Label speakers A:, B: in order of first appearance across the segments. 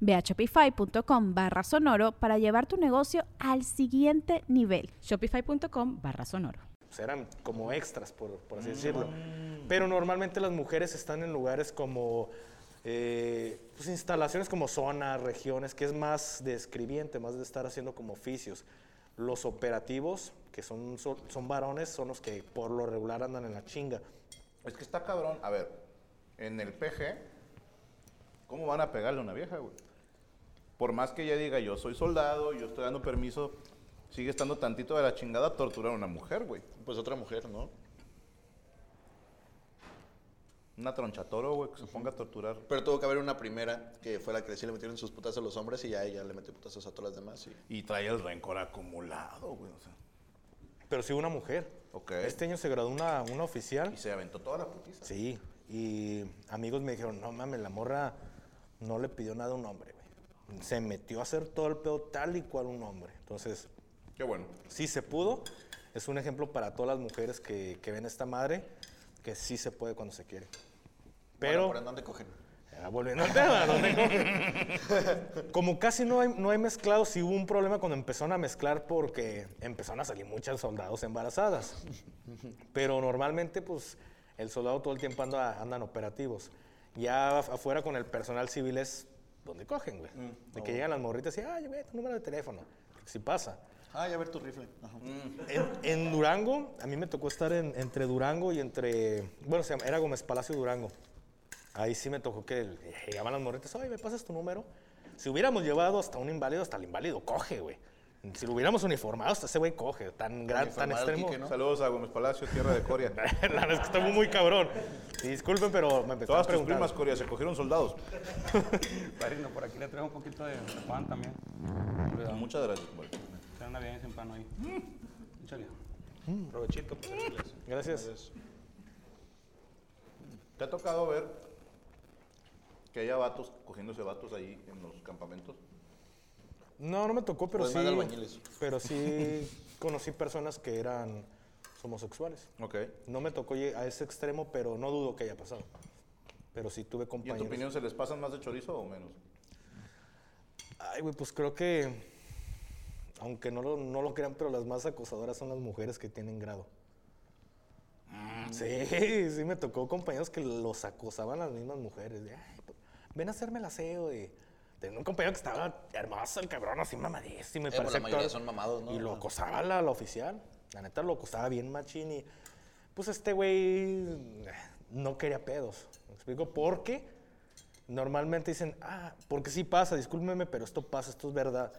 A: Ve a shopify.com barra sonoro para llevar tu negocio al siguiente nivel.
B: Shopify.com barra sonoro.
C: Eran como extras, por, así decirlo. Pero normalmente las mujeres están en lugares como eh, pues instalaciones como zonas, regiones, que es más de escribiente, más de estar haciendo como oficios. Los operativos, que son, son, son varones, son los que por lo regular andan en la chinga.
D: Es que está cabrón. A ver, en el PG ¿Cómo van a pegarle a una vieja, güey? Por más que ella diga, yo soy soldado, yo estoy dando permiso, sigue estando tantito de la chingada torturar a una mujer, güey.
E: Pues otra mujer, ¿no?
D: Una tronchatoro, güey, que se ponga a torturar.
E: Pero tuvo que haber una primera que fue la que sí le metieron sus putas a los hombres y ya ella le metió putazos a todas las demás.
D: Y, trae el rencor acumulado, güey. O sea.
C: Pero sí una mujer.
D: Okay.
C: Este año se graduó una, una oficial.
D: Y se aventó toda la putiza.
C: Sí. Y amigos me dijeron, no mames, la morra no le pidió nada a un hombre, güey. Se metió a hacer todo el pedo tal y cual un hombre. Entonces,
D: qué bueno.
C: Sí se pudo. Es un ejemplo para todas las mujeres que, ven esta madre, que sí se puede cuando se quiere. Pero.
E: ¿por dónde cogen?
C: volviendo al tema, ¿dónde cogen? Como casi no hay, no hay mezclados, sí hubo un problema cuando empezaron a mezclar porque empezaron a salir muchas soldados embarazadas. Pero normalmente, pues, el soldado todo el tiempo anda, andan operativos. Ya afuera con el personal civil es donde cogen, güey. Mm, de que llegan las morritas y, ay, ve tu número de teléfono. Si pasa.
E: Ah, ya ver tu rifle.
C: En, Durango, a mí me tocó estar entre Durango y entre, bueno, se llama, era Gómez Palacio Durango. Ahí sí me tocó que llegaban las morritas, ay, ¿me pasas tu número? Si hubiéramos llevado hasta un inválido, hasta el inválido coge, güey. Si lo hubiéramos uniformado, hasta ese güey coge, tan gran, tan extremo.
D: Saludos a Gómez Palacio, tierra de Coria.
C: la verdad es que está muy, cabrón. disculpen, pero me empezó
D: Todas a preguntar. tus primas Coria se cogieron soldados.
F: Padrino, por aquí le traigo un poquito de pan también.
D: Muchas gracias.
F: Se anda bien ese pan ahí. Muchas
C: mm. Provechito. Gracias. gracias.
D: ¿Te ha tocado ver que haya vatos cogiéndose vatos ahí en los campamentos?
C: No, no me tocó, pero sí. Pero sí conocí personas que eran homosexuales.
D: Ok.
C: No me tocó a ese extremo, pero no dudo que haya pasado. Pero sí tuve compañeros.
D: ¿Y en tu opinión se les pasan más de chorizo o menos?
C: Ay, güey, pues creo que, aunque no lo, no lo crean, pero las más acosadoras son las mujeres que tienen grado. Mm. Sí, sí me tocó compañeros que los acosaban las mismas mujeres. De, Ay, pues, ven a hacerme el aseo de Tenía un compañero que estaba hermoso, el cabrón, así mamadísimo.
E: Y eh, pues la mayoría son mamados, ¿no?
C: Y lo acosaba la, la, oficial. La neta lo acosaba bien machín y... Pues este güey no quería pedos. ¿Me explico? Porque normalmente dicen, ah, porque sí pasa, discúlpeme, pero esto pasa, esto es verdad.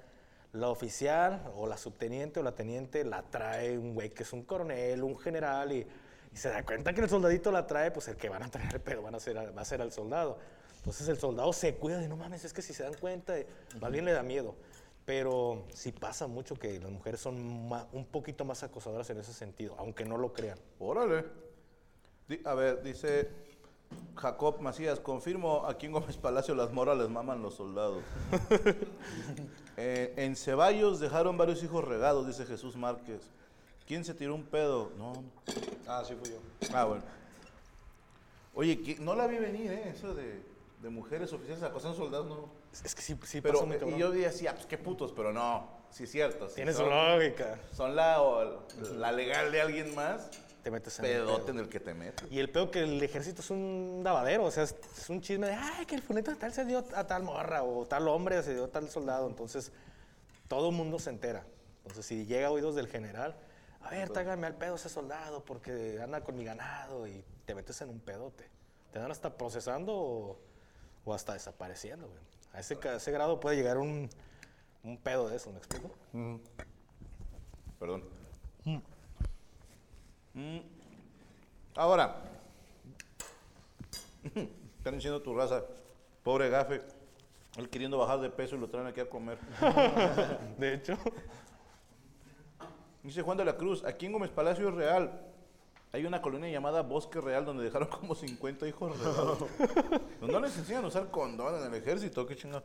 C: La oficial o la subteniente o la teniente la trae un güey que es un coronel, un general y, se da cuenta que el soldadito la trae, pues el que van a traer el pedo van a ser, va a ser al soldado. Entonces el soldado se cuida de, no mames, es que si se dan cuenta, más bien le da miedo. Pero sí pasa mucho que las mujeres son un poquito más acosadoras en ese sentido, aunque no lo crean.
D: Órale. a ver, dice Jacob Macías, confirmo, aquí en Gómez Palacio las moras les maman los soldados. Eh, en Ceballos dejaron varios hijos regados, dice Jesús Márquez. ¿Quién se tiró un pedo? No.
E: Ah, sí fui yo.
D: Ah, bueno. Oye, no la vi venir, ¿eh? Eso de de mujeres oficiales acosando soldados, no.
C: Es que sí, sí
D: pero, Y yo decía, pues qué putos, pero no, sí es cierto.
C: Tiene su lógica.
D: Son la, la legal de alguien más.
C: Te metes
D: en pedote en el que te metes.
C: Y el pedo que el ejército es un lavadero, o sea, es, un chisme de, ay, que el funeto tal se dio a tal morra, o tal hombre se dio a tal soldado. Entonces, todo el mundo se entera. Entonces, si llega a oídos del general, a ver, tágame al pedo ese soldado porque anda con mi ganado y te metes en un pedote. Te dan hasta procesando o, o hasta desapareciendo, güey. A ese, ca- ese grado puede llegar un, un pedo de eso, ¿me explico?
D: Perdón. Mm. Ahora, están diciendo tu raza, pobre gafe, él queriendo bajar de peso y lo traen aquí a comer.
C: De hecho,
D: Dice Juan de la Cruz, aquí en Gómez Palacio es real. Hay una colonia llamada Bosque Real donde dejaron como 50 hijos regados. no les enseñan a usar condón en el ejército, qué chingada.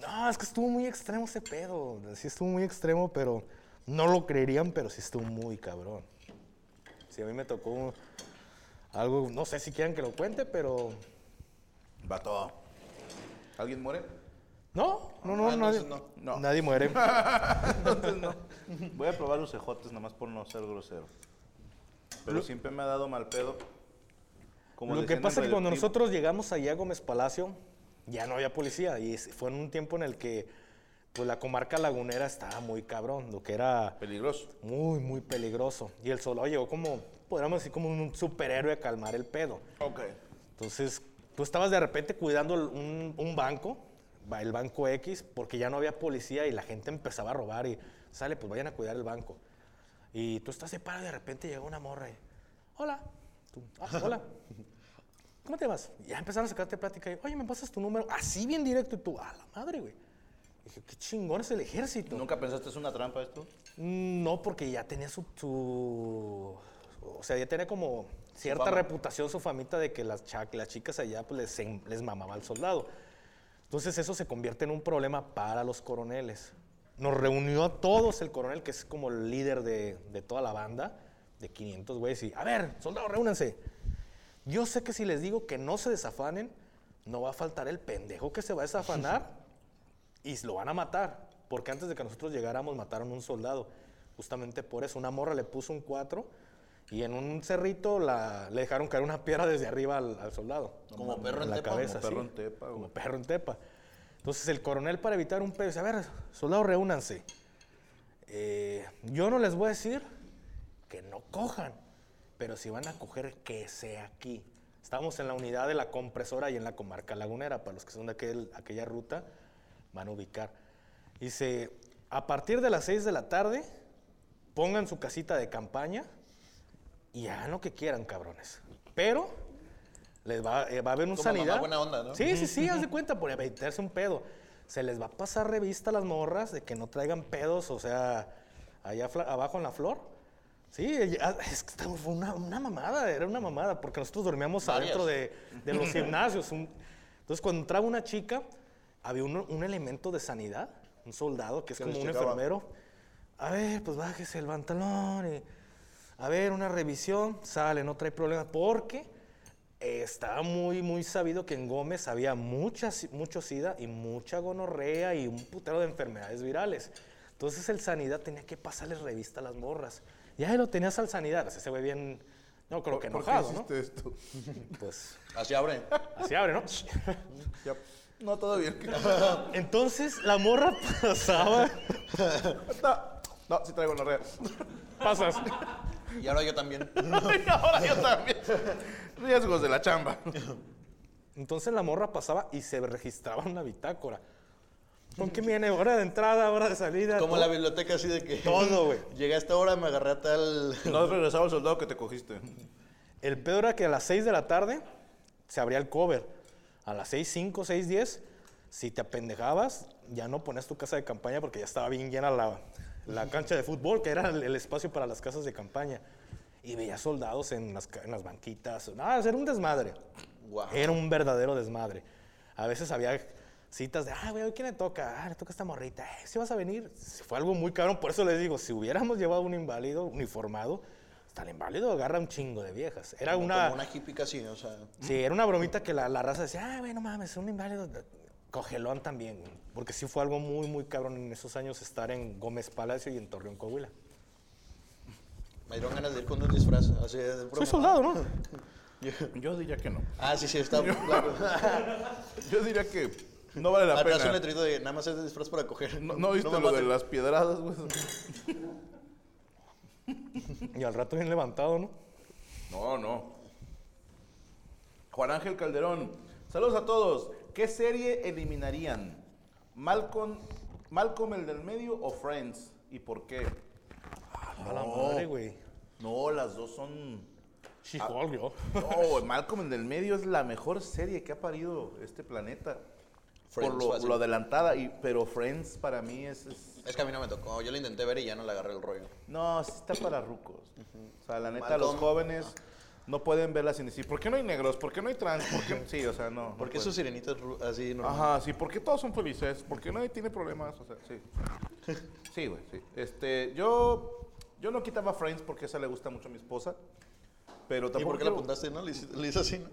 C: no, es que estuvo muy extremo ese pedo. Sí estuvo muy extremo, pero no lo creerían, pero sí estuvo muy cabrón. Sí, a mí me tocó algo, no sé si quieran que lo cuente, pero
D: Va todo. ¿Alguien muere?
C: no, no, no,
E: Ah,
C: nadie,
E: entonces no.
D: No.
C: nadie muere.
D: Entonces no. Voy a probar los ejotes nada más por no ser grosero. Pero siempre me ha dado mal pedo. Como
C: Lo que pasa es que cuando nosotros llegamos allá a Gómez Palacio, ya no había policía. Y fue en un tiempo en el que pues, la comarca lagunera estaba muy cabrón, lo que era
D: Peligroso.
C: muy, muy peligroso. Y el soldado llegó como, podríamos decir, como un superhéroe a calmar el pedo.
D: Ok.
C: Entonces, tú estabas de repente cuidando un, un banco, el banco X, porque ya no había policía y la gente empezaba a robar y sale, pues vayan a cuidar el banco. Y tú estás separado y de repente llega una morra y, hola, tú, "Ah, hola, ¿cómo te vas? Y ya empezaron a sacarte plática y, oye, ¿me pasas tu número? Así bien directo y tú, a la madre, güey. Dije, qué chingón es el ejército.
D: ¿Nunca pensaste es una trampa esto?
C: Mm, No, porque ya tenía su, su- o sea, ya tenía como cierta
D: fama.
C: reputación su famita de que las, cha- las chicas allá pues les, les mamaba al soldado. Entonces eso se convierte en un problema para los coroneles. Nos reunió a todos el coronel, que es como el líder de, de toda la banda, de 500 güeyes, y, a ver, soldados, reúnanse. Yo sé que si les digo que no se desafanen, no va a faltar el pendejo que se va a desafanar y lo van a matar. Porque antes de que nosotros llegáramos mataron un soldado. Justamente por eso. Una morra le puso un 4 y en un cerrito la, le dejaron caer una piedra desde arriba al, al soldado.
E: Como perro en
C: la
E: tepa.
C: cabeza.
D: Como perro
C: sí.
D: en tepa, güey.
C: Como perro en tepa. Entonces el coronel para evitar un pedo dice, a ver, soldados, reúnanse. Eh, yo no les voy a decir que no cojan, pero si van a coger, que sea aquí. Estamos en la unidad de la compresora y en la comarca lagunera, para los que son de aquel- aquella ruta, van a ubicar. Dice, a partir de las 6 de la tarde, pongan su casita de campaña y hagan lo que quieran, cabrones. Pero les va, eh, va a haber un
E: Como mamá
C: sanidad.
E: buena onda, ¿no?
C: Sí, sí, sí, haz de cuenta, por evitarse un pedo. Se les va a pasar revista a las morras de que no traigan pedos, o sea, allá abajo en la flor. Sí, ya- es que fue una, una mamada, era una mamada, porque nosotros dormíamos
E: Varias.
C: adentro de, de los gimnasios. un- entonces, cuando entraba una chica, había un, un elemento de sanidad, un soldado que es como un
E: checaba.
C: enfermero. A ver, pues bájese el pantalón y a ver, una revisión, sale, no trae problema, porque eh, estaba muy, muy sabido que en Gómez había mucha, mucho sida y mucha gonorrea y un putero de enfermedades virales. Entonces el sanidad tenía que pasarles revista a las morras. Ya ahí lo tenías al sanidad, ese güey bien, no creo que
D: ¿Por qué
C: enojado, ¿no?
D: hiciste esto?
C: Pues
E: Así abre.
C: así abre, ¿no?
D: Ya. No, todo bien.
C: Entonces la morra pasaba,
D: no, no, sí traigo red.
C: pasas.
E: Y ahora yo también.
D: Ahora yo también. Riesgos de la chamba.
C: Entonces la morra pasaba y se registraba en una bitácora. ¿Con qué viene? Hora de entrada, hora de salida.
E: Como
C: todo.
E: la biblioteca así de que...
C: Todo, güey.
E: Llegué a esta hora, me agarré a tal...
D: No has regresado al soldado que te cogiste.
C: El peor era que a las 6 de la tarde se abría el cover. A las 6, 5, 6, 10, si te apendejabas, ya no ponías tu casa de campaña porque ya estaba bien llena la, la cancha de fútbol, que era el, espacio para las casas de campaña. Y veía soldados en las, en las banquitas. Era un desmadre. Era un verdadero desmadre. A veces había citas de, ah, güey, ¿hoy ¿quién le toca? Ah, le toca a esta morrita. Eh, ¿Sí vas a venir? Fue algo muy cabrón. Por eso les digo, si hubiéramos llevado un inválido uniformado, hasta el inválido agarra un chingo de viejas. Era
E: Como
C: una...
E: una hippie casi, o sea...
C: Sí, era una bromita que la, la raza decía, ah, güey, no mames, es un inválido. Cogelón también, güey, porque sí fue algo muy, muy cabrón en esos años estar en Gómez Palacio y en Torreón, Coahuila.
E: Me dieron ganas de ir con un disfraz. Así de pura
C: Soy soldado, ¿no?
D: Yo diría que no.
E: Ah, sí, sí, está claro.
D: Yo diría que no vale la
E: Atrás un
D: pena.
E: letrito de nada más es de disfraz para coger.
D: No, no viste lo de las piedradas, güey.
C: Y al rato bien levantado, ¿no?
D: No, no. Juan Ángel Calderón. Saludos a todos. ¿Qué serie eliminarían? ¿Malcolm, Malcolm el del medio o Friends? ¿Y por qué?
C: A la madre, güey.
D: No, las dos son...
C: She-Hulk, yo.
D: No, Malcolm el del medio es la mejor serie que ha parido este planeta.
E: Friends,
D: por lo,
E: fácil.
D: lo adelantada, y, pero Friends para mí es, es-
E: Es que a mí no me tocó. Yo lo intenté ver y ya no le agarré el rollo.
D: No, sí está para rucos. O sea, la neta, los
E: Malcolm.
D: jóvenes no pueden verla sin decir, ¿por qué no hay negros? ¿Por qué no hay trans? ¿Por qué? Sí, o sea, no. no
E: ¿Por qué sus sirenitas así normal?
D: Ajá, sí, ¿por qué todos son felices? ¿Por qué nadie tiene problemas? O sea, sí. Sí, güey, sí. Este, yo, yo no quitaba Friends porque esa le gusta mucho a mi esposa, pero
E: ¿Y
D: tampoco
E: por qué la apuntaste, no? Le hice, le hice así, ¿no?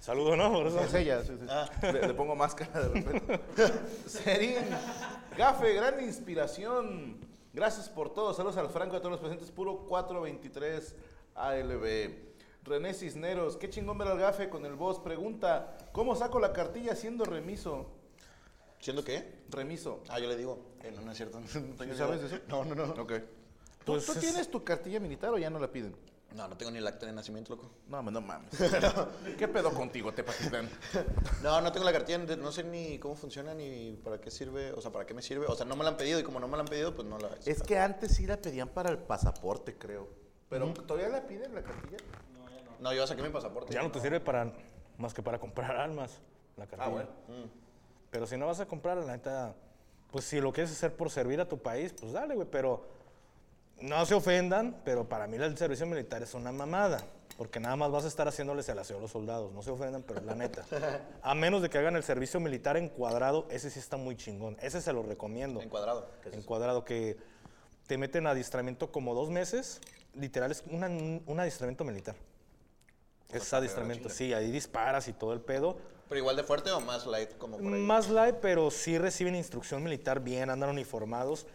C: Saludo, ¿no? Por eso.
D: Es ella, sí, sí.
E: Ah.
D: Le, le pongo máscara de repente. Serín, Gafe, gran inspiración. Gracias por todo. Saludos al Franco, a todos los presentes. Puro 423 ALB. René Cisneros, qué chingón ver al Gafe con el voz. Pregunta, ¿cómo saco la cartilla siendo remiso?
E: ¿Siendo qué?
D: Remiso.
E: Ah, yo le digo. Eh, no, no es cierto. No tengo
D: ¿Sí sabes eso?
E: No, no, no.
D: Ok. ¿Tú,
C: Pues
D: tú
C: es-
D: tienes tu cartilla militar o ya no la piden?
E: No, no tengo ni el acta de nacimiento, loco.
D: No, no mames. ¿Qué pedo contigo, Tepatitlán?
E: No, no tengo la cartilla, no sé ni cómo funciona ni para qué sirve, o sea, para qué me sirve. O sea, no me la han pedido y como no me la han pedido, pues no la...
D: Es que antes sí la pedían para el pasaporte, creo. Pero ¿todavía la piden la cartilla?
E: No, yo saqué mi pasaporte.
C: Ya no te sirve para más que para comprar almas, la cartilla.
D: Ah, bueno.
C: Pero si no vas a comprar, la neta, pues si lo quieres hacer por servir a tu país, pues dale, güey. Pero no se ofendan, pero para mí el servicio militar es una mamada. Porque nada más vas a estar haciéndoles el aseo a los soldados. No se ofendan, pero la neta. A menos de que hagan el servicio militar encuadrado, ese sí está muy chingón. Ese se lo recomiendo.
E: Encuadrado. ¿Qué es?
C: Encuadrado, que te meten a adiestramiento como dos meses. Literal, es una- un adiestramiento militar. Es adiestramiento, sí, ahí disparas y todo el pedo.
E: ¿Pero igual de fuerte o más light como por ahí?
C: Más light, pero sí reciben instrucción militar bien, andan uniformados,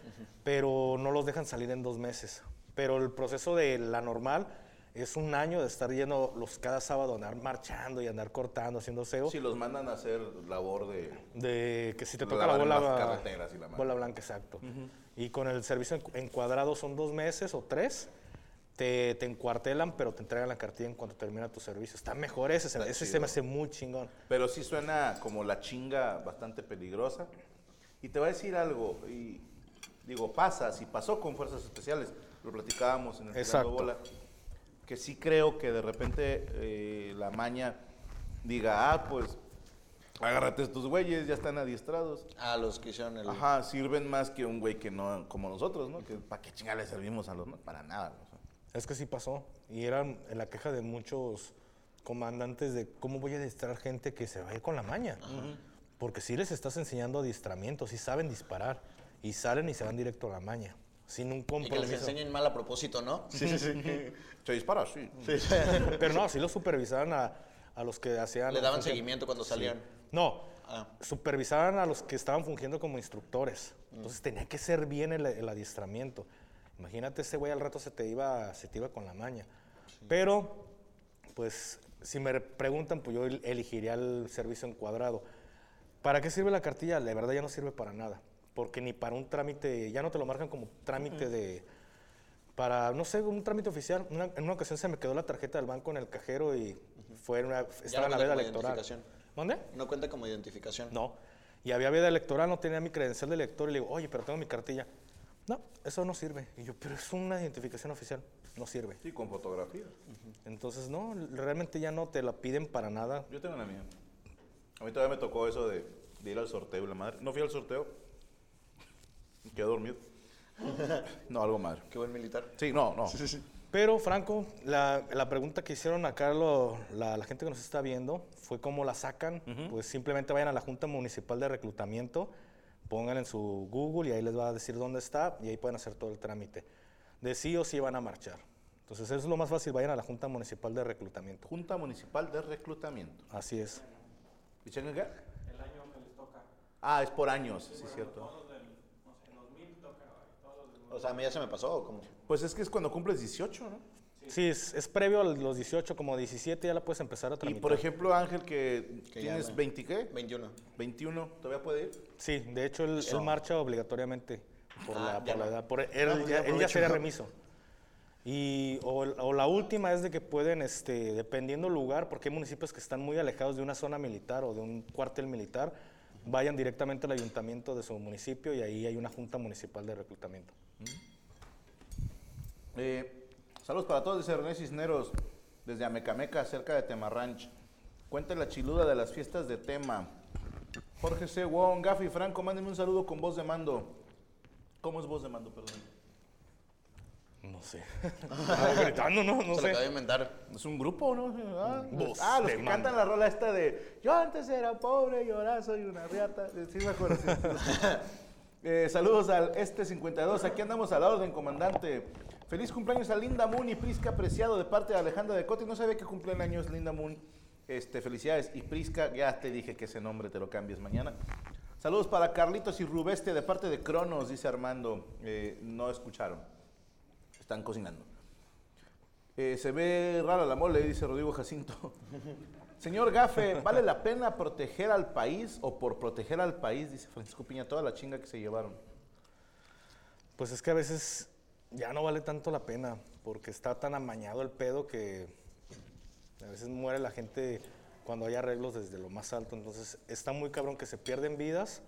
C: pero no los dejan salir en dos meses. Pero el proceso de la normal es un año de estar yendo los cada sábado, andar marchando y andar cortando, haciendo SEO.
D: Si los mandan a hacer labor de...
C: De que si te toca la bola,
D: las carreteras y la
C: bola blanca, exacto. Y con el servicio en- encuadrado son dos meses o tres. Te, te encuartelan, pero te entregan la cartilla en cuanto termina tu servicio. Está mejor ese, se- ese se me hace muy chingón.
D: Pero sí suena como la chinga bastante peligrosa. Y te voy a decir algo, y digo, pasa, si pasó con fuerzas especiales, lo platicábamos en el
C: Exacto.
D: Bola, que sí creo que de repente eh, la maña diga, ah, pues, agárrate estos güeyes, ya están adiestrados.
E: Ah, los que hicieron el...
D: Ajá, sirven más que un güey que no, como nosotros, ¿no? Que para qué chingada le servimos a los no, para nada. o sea.
C: Es que sí pasó. Y era la queja de muchos comandantes de cómo voy a adiestrar gente que se va a ir con la maña. Porque sí les estás enseñando adiestramiento, sí saben disparar. Y salen y se van directo a la maña. Sin un
E: Y que les
C: compromiso.
E: enseñen mal a propósito, ¿no? Sí, sí, sí.
D: Se dispara, sí.
C: Pero no, sí los supervisaban a, a los que hacían...
E: Le daban seguimiento cuando
C: Sí.
E: salían.
C: No,
E: Ah.
C: supervisaban a los que estaban fungiendo como instructores. Entonces tenía que ser bien el, el adiestramiento. Imagínate, ese güey al rato se te iba, se te iba con la maña. Pero, pues, si me preguntan, pues yo el- elegiría el servicio encuadrado. ¿Para qué sirve la cartilla? La verdad ya no sirve para nada. Porque ni para un trámite, ya no te lo marcan como trámite de... Para, no sé, un trámite oficial. Una- en una ocasión se me quedó la tarjeta del banco en el cajero y fue una, estaba en la veda electoral.
E: identificación.
C: ¿Dónde?
E: No cuenta como identificación.
C: No. Y había veda electoral, no tenía mi credencial de elector y le digo, oye, pero tengo mi cartilla. No, eso no sirve. Y yo, pero es una identificación oficial, no sirve.
D: Sí, con fotografía.
C: Entonces, no, realmente ya no te la piden para nada.
D: Yo tengo la mía. A mí todavía me tocó eso de, de ir al sorteo y la madre. No fui al sorteo. Quedé dormido. No, algo madre.
E: Qué buen militar.
D: Sí, no, no.
C: Pero, Franco, la, la pregunta que hicieron acá lo- la, la gente que nos está viendo fue cómo la sacan. Pues simplemente vayan a la Junta Municipal de Reclutamiento, pongan en su Google y ahí les va a decir dónde está y ahí pueden hacer todo el trámite. De sí o sí van a marchar. Entonces, eso es lo más fácil, vayan a la Junta Municipal de Reclutamiento.
D: Junta Municipal de Reclutamiento.
C: Así es.
D: ¿Y qué? El año que les toca. Ah, es por años, sí, cierto.
E: O sea, a mí ya se me pasó, ¿o cómo?
D: Pues es que es cuando cumples 18, ¿no?
C: Sí, es, es previo a los 18, como 17 ya la puedes empezar a
D: Y
C: tramitar.
D: por ejemplo, Ángel, que,
E: Que ya
D: tienes
E: me-
D: 20 qué?
E: 21.
D: 21, ¿todavía puede ir?
C: Sí, de hecho él, marcha obligatoriamente por,
E: Ah,
C: la,
E: ya
C: por la
E: no.
C: edad. Por, él,
E: Ah, pues
C: ya,
E: ya
C: él ya sería remiso. Y, o, o la última es de que pueden, este, dependiendo del lugar, porque hay municipios que están muy alejados de una zona militar o de un cuartel militar, vayan directamente al ayuntamiento de su municipio y ahí hay una junta municipal de reclutamiento.
D: Eh, saludos para todos, dice René Cisneros, desde Amecameca, cerca de Temarranch. Cuenta la chiluda de las fiestas de Tema. Jorge C. Wong, Gafi Franco, mándenme un saludo con voz de mando. ¿Cómo es voz de mando, perdón?
C: No sé. Estaba gritando, ¿no? No
E: Se lo
C: sé.
E: acabo de inventar.
D: ¿Es un grupo, no? Ah,
C: Voz
D: ah, los
C: de
D: que
C: mando.
D: cantan la rola esta de Yo antes era pobre y ahora soy una riata. Eh, Sí, me acuerdo. sí, sí. Eh, saludos al Este 52. Aquí andamos a la orden, comandante. Feliz cumpleaños a Linda Moon y Prisca Preciado de parte de Alejandra de Coti. No sabía que cumplen años Linda Moon. Este, felicidades. Y Prisca, ya te dije que ese nombre te lo cambies mañana. Saludos para Carlitos y Rubeste de parte de Cronos, dice Armando. Eh, no escucharon. Están cocinando. Eh, se ve rara la mole, dice Rodrigo Jacinto. Señor Gafe, ¿vale la pena proteger al país o por proteger al país? Dice Francisco Piña, toda la chinga que se llevaron.
C: Pues es que a veces ya no vale tanto la pena, porque está tan amañado el pedo que a veces muere la gente cuando hay arreglos desde lo más alto. Entonces está muy cabrón que se pierden vidas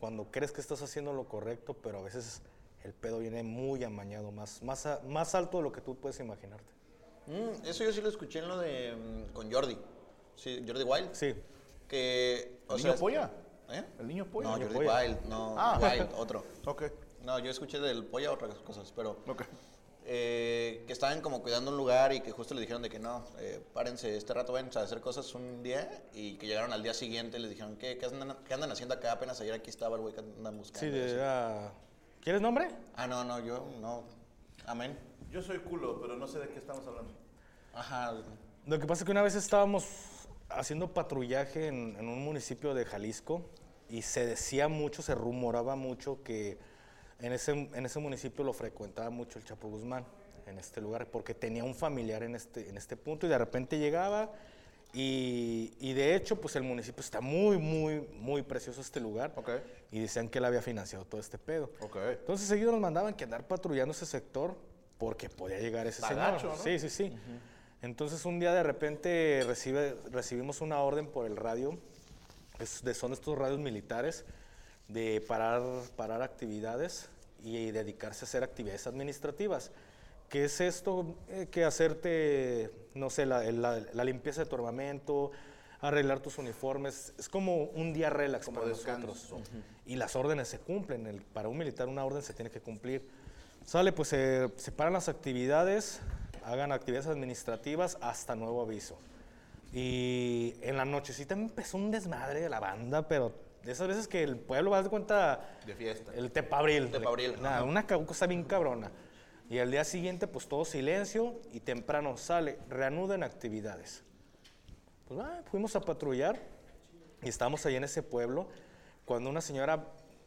C: cuando crees que estás haciendo lo correcto, pero a veces el pedo viene muy amañado, más, más, a- más alto de lo que tú puedes imaginarte.
E: Mm, eso yo sí lo escuché en lo de. mm, con Jordi. Sí, Jordi Wild.
C: Sí,
E: Que.
D: ¿El
E: o
D: niño
E: sea,
D: polla?
E: ¿Eh?
D: ¿El niño polla?
E: No,
C: Niño
E: Jordi
C: polla.
E: Wild, no.
D: Ah.
E: Wild, otro.
D: Ok,
E: No, yo escuché del polla otras cosas, pero.
D: ok.
E: eh, que estaban como cuidando un lugar y que justo le dijeron de que no, eh, párense este rato, ven a hacer cosas un día y que llegaron al día siguiente y les dijeron, ¿qué, qué, andan, qué andan haciendo acá? Apenas ayer aquí estaba el güey que andan buscando.
C: sí, de, ah, ¿quieres nombre?
E: Ah, no, no, yo no. Amén.
D: Yo soy culo, pero no sé de qué estamos hablando.
E: Ajá.
C: Lo que pasa es que una vez estábamos haciendo patrullaje en, en un municipio de Jalisco y se decía mucho, se rumoraba mucho que en ese, en ese municipio lo frecuentaba mucho el Chapo Guzmán, en este lugar, porque tenía un familiar en este, en este punto y de repente llegaba y, y de hecho pues el municipio está muy, muy, muy precioso este lugar
D: Ok.
C: y decían que él había financiado todo este pedo.
D: Ok.
C: Entonces seguido nos mandaban que andar patrullando ese sector porque podía llegar ese
D: Está
C: señor.
D: ¿no?
C: Sí, sí, sí. Entonces un día de repente recibe, recibimos una orden por el radio, es de, son estos radios militares, de parar, parar actividades y dedicarse a hacer actividades administrativas. ¿Qué es esto? Eh, que hacerte, no sé, la, la- la limpieza de tu armamento, arreglar tus uniformes. Es como un día relax
D: Como
C: para nosotros. Y las órdenes se cumplen. el- para un militar una orden se tiene que cumplir. Sale, pues se separan las actividades, hagan actividades administrativas hasta nuevo aviso. Y en la nochecita empezó un desmadre de la banda, pero de esas veces que el pueblo va a dar cuenta
D: De fiesta.
C: el tepabril.
E: Tepabril,
C: Nada, una cosa bien cabrona. Y al día siguiente, pues todo silencio y temprano sale, reanuden actividades. Pues ah, fuimos a patrullar y estábamos ahí en ese pueblo cuando una señora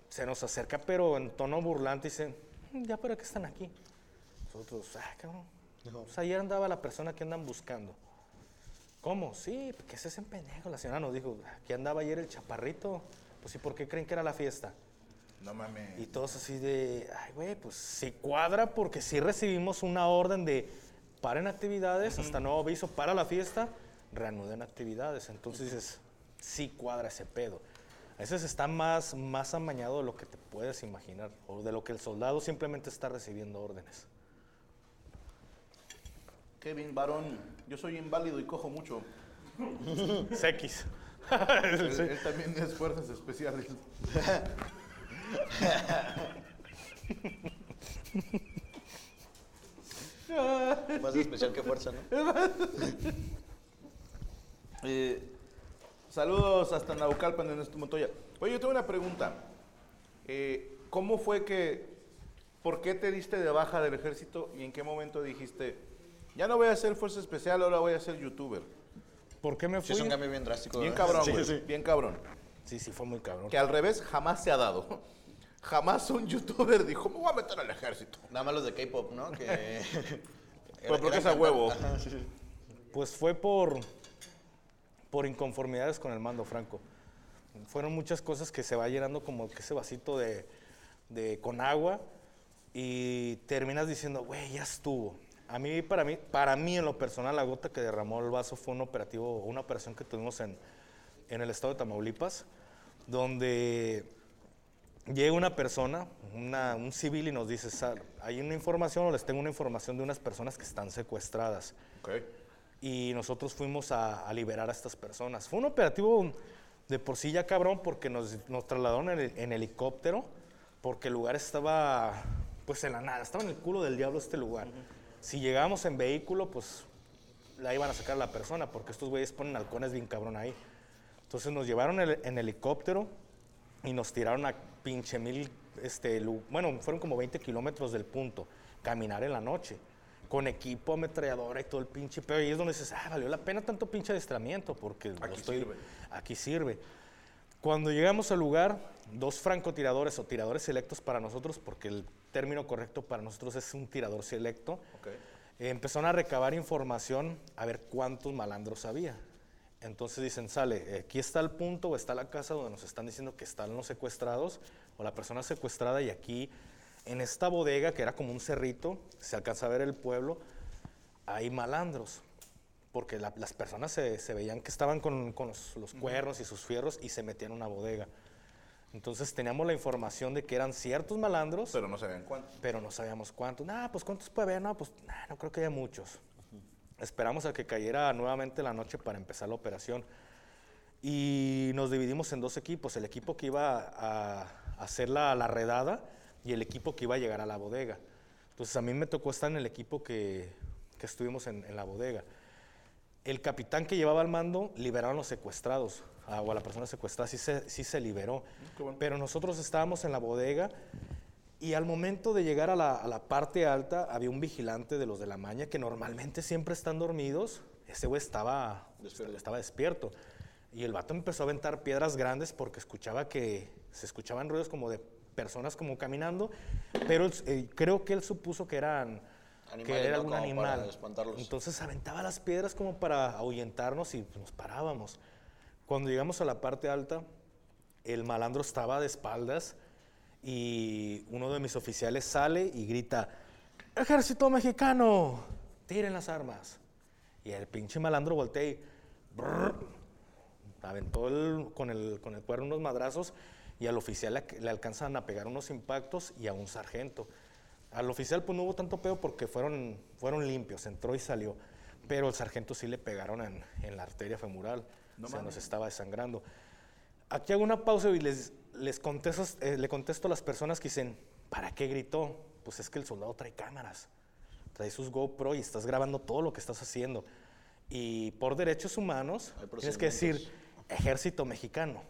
C: se nos acerca, pero en tono burlante, y dice, "Mm, ¿ya para qué están aquí? Nosotros, ah, cabrón. Pues ayer andaba la persona que andan buscando. ¿Cómo? Sí, ¿qué es ese pendejo? La señora nos dijo, aquí andaba ayer el chaparrito. Pues, ¿y por qué creen que era la fiesta?
D: No mames.
C: Y todos así de, ay, güey, pues sí cuadra porque sí recibimos una orden de paren actividades, hasta nuevo aviso para la fiesta, reanuden actividades. Entonces dices, sí cuadra ese pedo. A veces está más, más amañado de lo que te puedes imaginar, o de lo que el soldado simplemente está recibiendo órdenes.
D: Kevin Barón, yo soy inválido y cojo mucho.
C: Sequis.
D: Él, él también es fuerzas especiales.
E: Más especial que fuerza, ¿no?
D: Eh, saludos hasta Naucalpan en este Montoya. Oye, yo tengo una pregunta. Eh, ¿Cómo fue que, por qué te diste de baja del ejército y en qué momento dijiste, ya no voy a ser fuerza especial, ahora voy a ser youtuber?
C: ¿Por qué me
E: Sí,
C: fui?
E: es un cambio bien drástico.
D: Bien
E: ¿verdad?
D: cabrón,
C: Sí,
D: güey,
C: sí.
D: bien cabrón.
C: Sí, sí, fue muy cabrón.
D: Que al revés jamás se ha dado. Jamás un youtuber dijo, me voy a meter al ejército.
E: Nada más los de K-pop, ¿no? Que.
D: Pero porque es a huevo.
E: cantantes. Ajá, sí, sí.
C: Pues fue por, por inconformidades con el mando franco. Fueron muchas cosas que se va llenando como que ese vasito de, de- con agua y terminas diciendo, güey, ya estuvo. A mí, para mí, para mí en lo personal, la gota que derramó el vaso fue un operativo, una operación que tuvimos en, en el estado de Tamaulipas, donde llega una persona, una- un civil y nos dice, "Sal, hay una información o les tengo una información de unas personas que están secuestradas
D: Ok.
C: y nosotros fuimos a, a liberar a estas personas. Fue un operativo de por sí ya cabrón porque nos, nos trasladaron en, en helicóptero porque el lugar estaba pues en la nada, estaba en el culo del diablo este lugar. Si llegábamos en vehículo, pues la iban a sacar a la persona porque estos güeyes ponen halcones bien cabrón ahí. Entonces nos llevaron el- en helicóptero y nos tiraron a pinche mil, este, bueno, fueron como 20 kilómetros del punto, caminar en la noche, con equipo, ametralladora y todo el pinche pedo. Y es donde dices, ah, valió la pena tanto pinche adiestramiento, porque
D: Aquí
C: estoy-
D: sirve.
C: aquí sirve. Cuando llegamos al lugar, dos francotiradores o tiradores selectos para nosotros, porque el término correcto para nosotros es un tirador selecto,
D: Ok.
C: eh, empezaron a recabar información a ver cuántos malandros había. Entonces dicen, sale, eh, aquí está el punto o está la casa donde nos están diciendo que están los secuestrados o la persona secuestrada y aquí en esta bodega, que era como un cerrito, se alcanza a ver el pueblo, hay malandros. Porque la- las personas se, se veían que estaban con, con los, los cuernos y sus fierros y se metían a una bodega. Entonces teníamos la información de que eran ciertos malandros,
D: Pero no sabían cuánto.
C: pero no sabíamos cuántos. Nah, pues cuántos puede haber, no, pues nah, no creo que haya muchos. Esperamos a que cayera nuevamente la noche para empezar la operación. Y nos dividimos en dos equipos, el equipo que iba a, a hacer la, la redada y el equipo que iba a llegar a la bodega. Entonces a mí me tocó estar en el equipo que, que estuvimos en, en la bodega. El capitán que llevaba al mando liberaron los secuestrados, a- o a la persona secuestrada, sí se, sí se liberó. Pero nosotros estábamos en la bodega y al momento de llegar a la, a la parte alta había un vigilante de los de la maña que normalmente siempre están dormidos. Ese güey estaba
E: Despierto.
C: estaba despierto. Y el vato empezó a aventar piedras grandes porque escuchaba que se escuchaban ruidos como de personas como caminando, pero eh, creo que él supuso que eran que era
E: ¿no?
C: algún
E: para
C: animal.
E: espantarlos.
C: Entonces aventaba las piedras como para ahuyentarnos y nos parábamos. Cuando llegamos a la parte alta, el malandro estaba de espaldas y uno de mis oficiales sale y grita, ejército mexicano, tiren las armas. Y el pinche malandro voltea y brrr, aventó el- con, el, con el cuerno unos madrazos y al oficial le, le alcanzan a pegar unos impactos y a un sargento. Al oficial pues no hubo tanto pedo porque fueron, fueron limpios, entró y salió. Pero el sargento sí le pegaron en, en la arteria femoral, o sea, nos estaba desangrando. Aquí hago una pausa y les, les contesto, eh, le contesto a las personas que dicen, ¿para qué gritó? Pues es que el soldado trae cámaras, trae sus GoPro y estás grabando todo lo que estás haciendo. Y por derechos humanos, tienes que decir, ejército mexicano.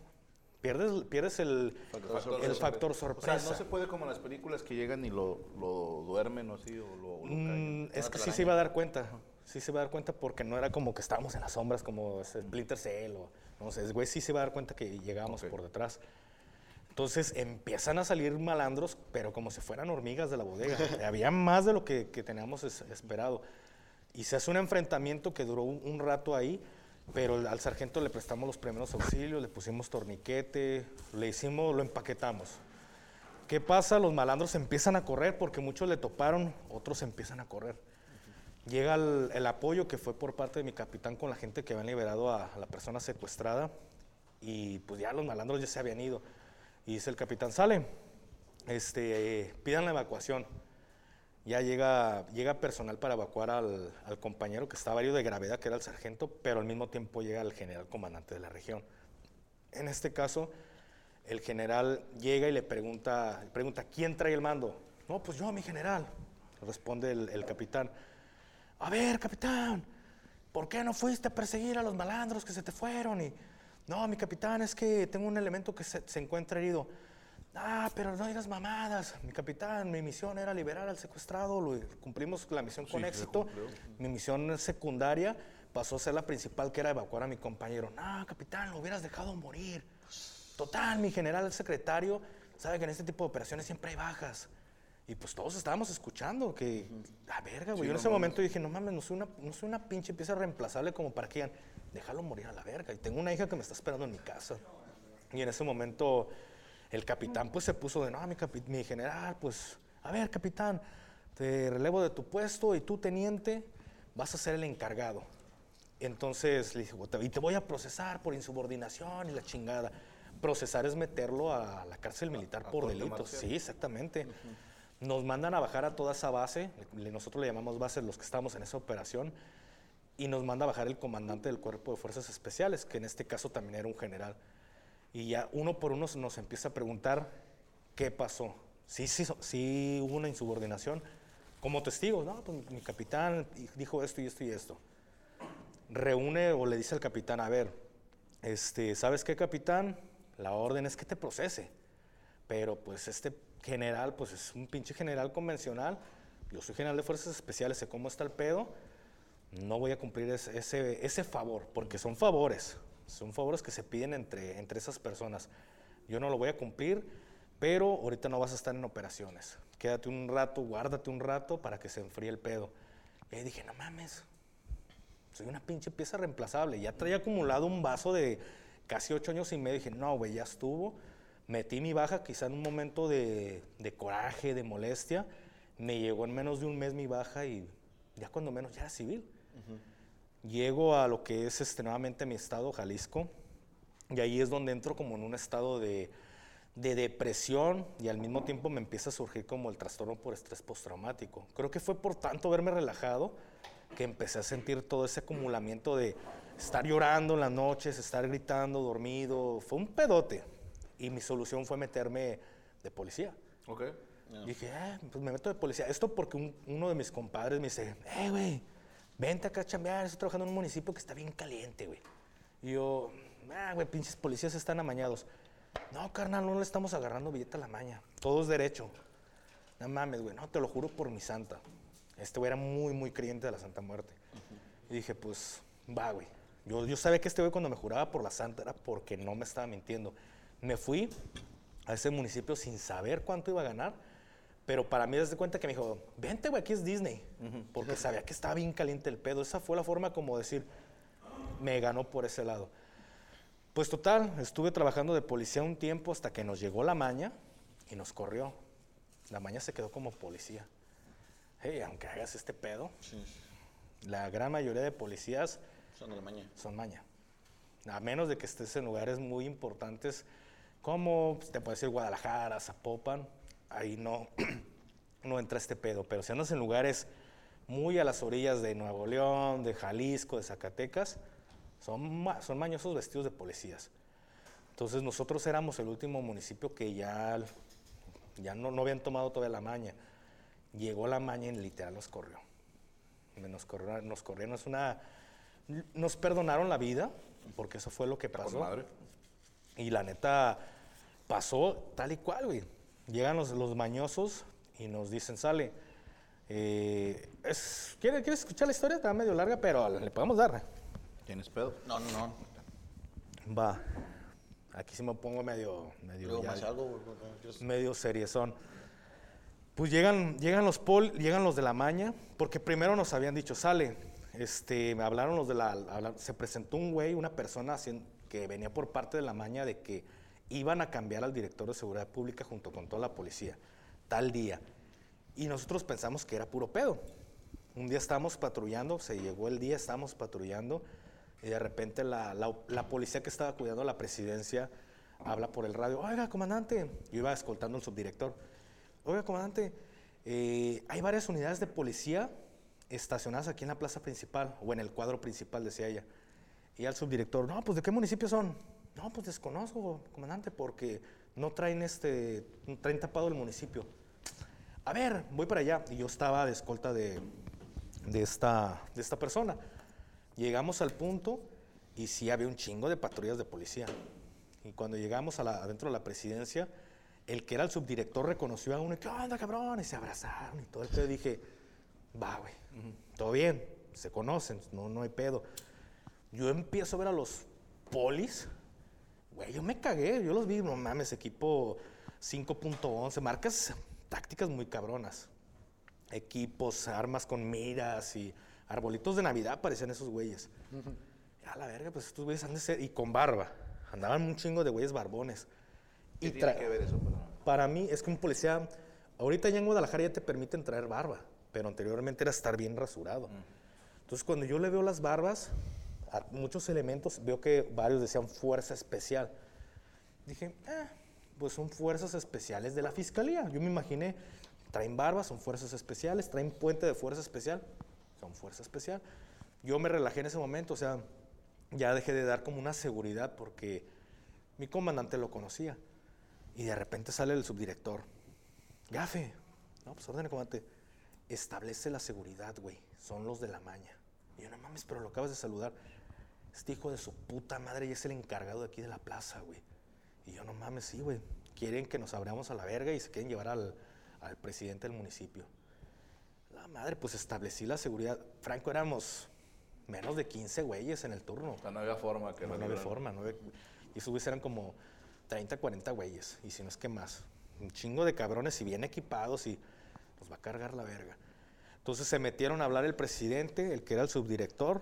C: Pierdes, pierdes el,
E: Factor
C: el
E: sorpresa.
C: factor
D: O sea,
C: sorpresa.
D: no se puede como en las películas que llegan y lo, lo duermen o así, o lo, o lo
C: Mm, es que sí se iba a dar cuenta. Sí se iba a dar cuenta porque no era como que estábamos en las sombras como Splinter Cell o no sé, güey sí se iba a dar cuenta que llegábamos
D: Ok.
C: por detrás. Entonces empiezan a salir malandros, pero como si fueran hormigas de la bodega. Había más de lo que, que teníamos es- esperado. Y se hace un enfrentamiento que duró un, un rato ahí, pero al sargento le prestamos los primeros auxilios, le pusimos torniquete, le hicimos, lo empaquetamos. ¿Qué pasa? Los malandros empiezan a correr porque muchos le toparon, otros empiezan a correr. Llega el, apoyo que fue por parte de mi capitán con la gente que habían liberado a, la persona secuestrada y pues ya los malandros ya se habían ido. Y dice el capitán, sale, este, eh, pidan la evacuación. Ya llega, llega personal para evacuar al, compañero que estaba herido de gravedad, que era el sargento, pero al mismo tiempo llega el general comandante de la región. En este caso, el general llega y le pregunta, pregunta ¿quién trae el mando? No, pues yo, mi general, responde el capitán. A ver, capitán, ¿por qué no fuiste a perseguir a los malandros que se te fueron? Y, no, mi capitán, es que tengo un elemento que se, se encuentra herido. Ah, pero no digas mamadas. Mi capitán, mi misión era liberar al secuestrado. Lo, cumplimos la misión con
D: Sí,
C: éxito. Mi misión secundaria pasó a ser la principal, que era evacuar a mi compañero. No, capitán, lo hubieras dejado morir. Total, mi general secretario sabe que en este tipo de operaciones siempre hay bajas. Y pues todos estábamos escuchando que, a verga, güey.
D: Sí,
C: Yo en
D: no
C: ese
D: mames.
C: momento dije, no mames, no soy una, no soy una pinche pieza reemplazable como para que digan, déjalo morir a la verga. Y tengo una hija que me está esperando en mi casa. Y en ese momento el capitán pues se puso de, no, mi, mi general, pues, a ver, capitán, te relevo de tu puesto y tú, teniente, vas a ser el encargado. Entonces le dije, y te voy a procesar por insubordinación y la chingada. Procesar es meterlo a la cárcel militar por
D: corte
C: delitos. Sí, exactamente. Nos mandan a bajar a toda esa base, nosotros le llamamos base los que estamos en esa operación, y nos manda a bajar el comandante del Cuerpo de Fuerzas Especiales, que en este caso también era un general. Y ya uno por uno nos empieza a preguntar qué pasó. Sí, sí, sí hubo una insubordinación. Como testigos, no, pues mi capitán dijo esto y esto y esto. Reúne o le dice al capitán, a ver, este, ¿sabes qué, capitán? La orden es que te procese. Pero pues este general, pues es un pinche general convencional. Yo soy general de fuerzas especiales, sé cómo está el pedo. No voy a cumplir ese, ese, favor, porque son favores. Son favores que se piden entre, entre esas personas. Yo no lo voy a cumplir, pero ahorita no vas a estar en operaciones. Quédate un rato, guárdate un rato para que se enfríe el pedo. Y ahí dije, no mames, soy una pinche pieza reemplazable. Ya traía acumulado un vaso de casi ocho años y medio. Dije, no, güey, ya estuvo. Metí mi baja quizá en un momento de, de coraje, de molestia. Me llegó en menos de un mes mi baja y ya cuando menos ya era civil. Llego a lo que es este, nuevamente mi estado, Jalisco. Y ahí es donde entro como en un estado de, de depresión y al mismo tiempo me empieza a surgir como el trastorno por estrés postraumático. Creo que fue por tanto verme relajado que empecé a sentir todo ese acumulamiento de estar llorando en las noches, estar gritando, dormido. Fue un pedote. Y mi solución fue meterme de policía.
D: Ok.
C: Dije, ah, pues me meto de policía. Esto porque un- uno de mis compadres me dice, hey, güey, vente acá a chambear, estoy trabajando en un municipio que está bien caliente, güey. Y yo, ah, güey, pinches policías están amañados. No, carnal, no le estamos agarrando billete a la maña. Todo es derecho. No mames, güey, no, te lo juro por mi santa. Este güey era muy, muy creyente de la Santa Muerte. Y dije, pues, va, güey. Yo, yo sabía que este güey cuando me juraba por la santa era porque no me estaba mintiendo. Me fui a ese municipio sin saber cuánto iba a ganar, pero para mí, desde cuenta que me dijo, vente, güey, aquí es Disney. Porque sabía que estaba bien caliente el pedo. Esa fue la forma como decir, me ganó por ese lado. Pues total, estuve trabajando de policía un tiempo hasta que nos llegó la maña y nos corrió. La maña se quedó como policía. Hey, aunque hagas este pedo, la gran mayoría de policías
E: Son de la maña.
C: son maña. A menos de que estés en lugares muy importantes como pues, te puede decir Guadalajara, Zapopan, ahí no, no entra este pedo. Pero si andas en lugares muy a las orillas de Nuevo León, de Jalisco, de Zacatecas, son, ma- son mañosos vestidos de policías. Entonces nosotros éramos el último municipio que ya, ya no, no habían tomado todavía la maña. Llegó la maña y literal nos corrió. Nos corrieron, nos corrieron. Es una, nos perdonaron la vida, porque eso fue lo que
D: Con
C: pasó.
D: madre.
C: Y la neta, pasó tal y cual, güey. Llegan los, los mañosos y nos dicen, sale. eh, es, ¿quieres, ¿Quieres escuchar la historia? Está medio larga, pero le podemos dar.
D: ¿Tienes pedo?
E: No, no, no.
C: Va. Aquí sí me pongo medio, medio,
E: Luego
C: ya-
E: más algo,
C: medio seriezón. Pues llegan, llegan los pol, llegan los de la maña, porque primero nos habían dicho, sale, este, me hablaron los de la, se presentó un güey, una persona hacien- que venía por parte de la maña de que iban a cambiar al director de seguridad pública junto con toda la policía, tal día. Y nosotros pensamos que era puro pedo. Un día estábamos patrullando, se llegó el día, estábamos patrullando, y de repente la, la- policía que estaba cuidando la presidencia habla por el radio, oiga, comandante, yo iba escoltando al subdirector, oiga, comandante, eh, hay varias unidades de policía estacionadas aquí en la plaza principal, o en el cuadro principal, decía ella. Y al subdirector, no, pues ¿de qué municipio son? No, pues desconozco, comandante, porque no traen este, traen tapado el municipio. A ver, voy para allá. Y yo estaba de escolta de, de, esta, de esta persona. Llegamos al punto y sí había un chingo de patrullas de policía. Y cuando llegamos a la- adentro de la presidencia, el que era el subdirector reconoció a uno, ¿qué onda, cabrón? Y se abrazaron y todo el pedo. Dije, va, güey, todo bien, se conocen, no, no hay pedo. Yo empiezo a ver a los polis, güey, yo me cagué, yo los vi, no mames, equipo 5.11, marcas tácticas muy cabronas. Equipos, armas con miras y arbolitos de Navidad parecían esos güeyes. A la verga, pues estos güeyes han de ser, y con barba, andaban un chingo de güeyes barbones.
D: ¿Qué
C: Y
D: tiene que ver eso? Para...
C: para mí es que un policía, Ahorita ya en Guadalajara ya te permiten traer barba, pero anteriormente era estar bien rasurado. Entonces, cuando yo le veo las barbas, a muchos elementos, veo que varios decían fuerza especial. Dije, "Ah, pues son fuerzas especiales de la fiscalía. Yo me imaginé, traen barba, son fuerzas especiales, traen puente de fuerza especial, son fuerza especial. Yo me relajé en ese momento, o sea, ya dejé de dar como una seguridad porque mi comandante lo conocía. Y de repente sale el subdirector. Gafe, no, pues orden, comandante. Establece la seguridad, güey. Son los de la maña. Y yo, no mames, pero lo acabas de saludar. Este hijo de su puta madre y es el encargado de aquí de la plaza, güey. Y yo, no mames, sí, güey. Quieren que nos abramos a la verga y se quieren llevar al, al presidente del municipio. La madre, pues establecí la seguridad. Franco, éramos menos de 15 güeyes en el turno.
D: O sea, no había forma que
C: No, no había forma, no había- Y esos güeyes eran como 30, 40 güeyes, y si no es que más. Un chingo de cabrones y bien equipados y nos va a cargar la verga. Entonces se metieron a hablar el presidente, el que era el subdirector.